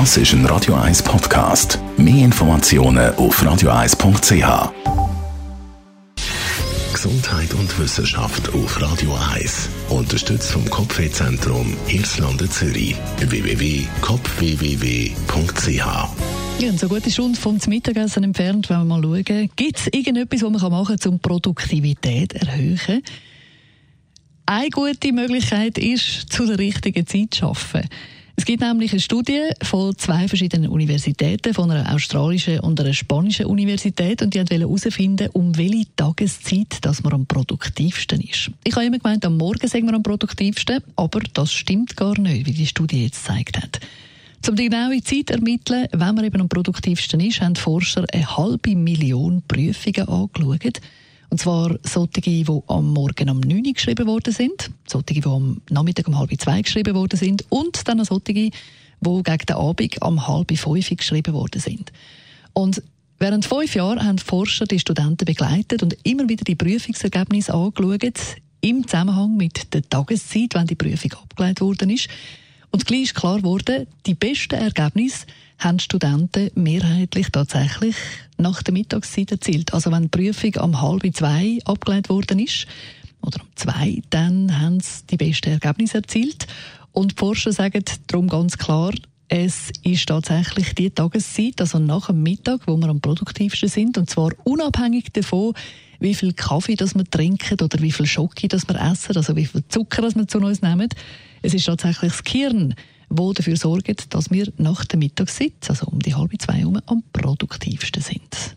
Das ist ein Radio 1 Podcast. Mehr Informationen auf radio1.ch. Gesundheit und Wissenschaft auf Radio 1. Unterstützt vom Kopfwehzentrum Irlande Zürich. www.kopfwww.ch ja, so gute Stunde vom Mittagessen entfernt, wenn wir mal schauen, gibt es irgendetwas, was man machen kann, um Produktivität zu erhöhen? Eine gute Möglichkeit ist, zu der richtigen Zeit zu arbeiten. Es gibt nämlich eine Studie von zwei verschiedenen Universitäten, von einer australischen und einer spanischen Universität, und die wollten herausfinden, um welche Tageszeit dass man am produktivsten ist. Ich habe immer gemeint, am Morgen sind wir am produktivsten, aber das stimmt gar nicht, wie die Studie jetzt gezeigt hat. Um die genaue Zeit zu ermitteln, wenn man eben am produktivsten ist, haben die Forscher eine halbe Million Prüfungen angeschaut. Und zwar solche, die am Morgen um 9 Uhr geschrieben worden sind, solche, die am Nachmittag um halb zwei geschrieben worden sind und dann solche, die gegen den Abend um halb fünf geschrieben worden sind. Und Während fünf Jahren haben die Forscher die Studenten begleitet und immer wieder die Prüfungsergebnisse angeschaut, im Zusammenhang mit der Tageszeit, wenn die Prüfung abgelehnt worden ist. Und gleich ist klar geworden, die besten Ergebnisse haben Studenten mehrheitlich tatsächlich nach der Mittagszeit erzielt. Also wenn die Prüfung am halb zwei abgelehnt worden ist, oder um zwei, dann haben sie die besten Ergebnisse erzielt. Und die Forscher sagen darum ganz klar, es ist tatsächlich die Tageszeit, also nach dem Mittag, wo wir am produktivsten sind, und zwar unabhängig davon, wie viel Kaffee das wir trinken oder wie viel Schoki das wir essen, also wie viel Zucker das wir zu uns nehmen. Es ist tatsächlich das Gehirn, wo dafür sorgt, dass wir nach der Mittagszeit, also um die halbe zwei herum, am produktivsten sind.